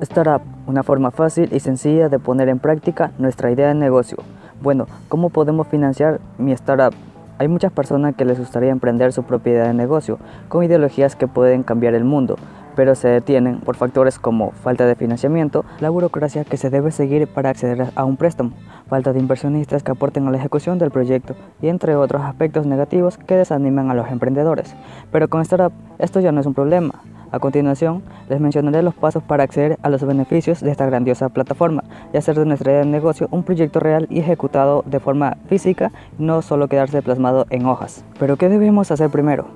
Startup, una forma fácil y sencilla de poner en práctica nuestra idea de negocio. Bueno, ¿cómo podemos financiar mi startup? Hay muchas personas que les gustaría emprender su propia idea de negocio, con ideologías que pueden cambiar el mundo, pero se detienen por factores como falta de financiamiento, la burocracia que se debe seguir para acceder a un préstamo, falta de inversionistas que aporten a la ejecución del proyecto y entre otros aspectos negativos que desaniman a los emprendedores. Pero con Startup esto ya no es un problema. A continuación, les mencionaré los pasos para acceder a los beneficios de esta grandiosa plataforma y hacer de nuestra idea de negocio un proyecto real y ejecutado de forma física, no solo quedarse plasmado en hojas. Pero ¿qué debemos hacer primero?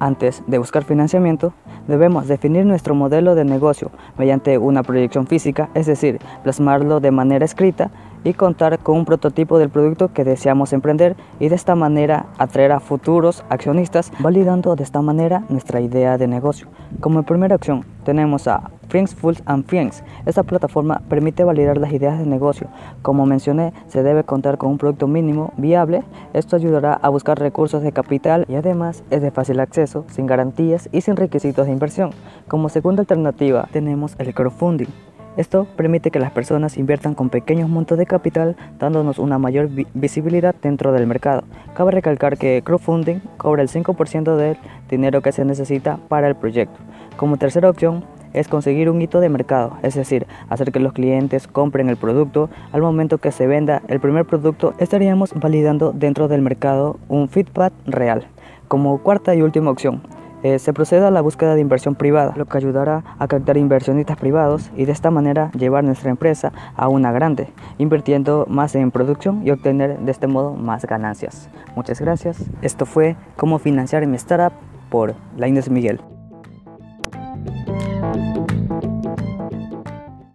Antes de buscar financiamiento, debemos definir nuestro modelo de negocio mediante una proyección física, es decir, plasmarlo de manera escrita y contar con un prototipo del producto que deseamos emprender y de esta manera atraer a futuros accionistas, validando de esta manera nuestra idea de negocio. Como primera opción tenemos a Friends Fools and Friends. Esta plataforma permite validar las ideas de negocio. Como mencioné, se debe contar con un producto mínimo viable. Esto ayudará a buscar recursos de capital y además es de fácil acceso, sin garantías y sin requisitos de inversión. Como segunda alternativa tenemos el crowdfunding. Esto permite que las personas inviertan con pequeños montos de capital, dándonos una mayor visibilidad dentro del mercado. Cabe recalcar que crowdfunding cobra el 5% del dinero que se necesita para el proyecto. Como tercera opción, es conseguir un hito de mercado, es decir, hacer que los clientes compren el producto. Al momento que se venda el primer producto, estaríamos validando dentro del mercado un feedback real. Como cuarta y última opción, eh, se procede a la búsqueda de inversión privada, lo que ayudará a captar inversionistas privados y de esta manera llevar nuestra empresa a una grande, invirtiendo más en producción y obtener de este modo más ganancias. Muchas gracias. Esto fue Cómo financiar mi startup por Laines Miguel.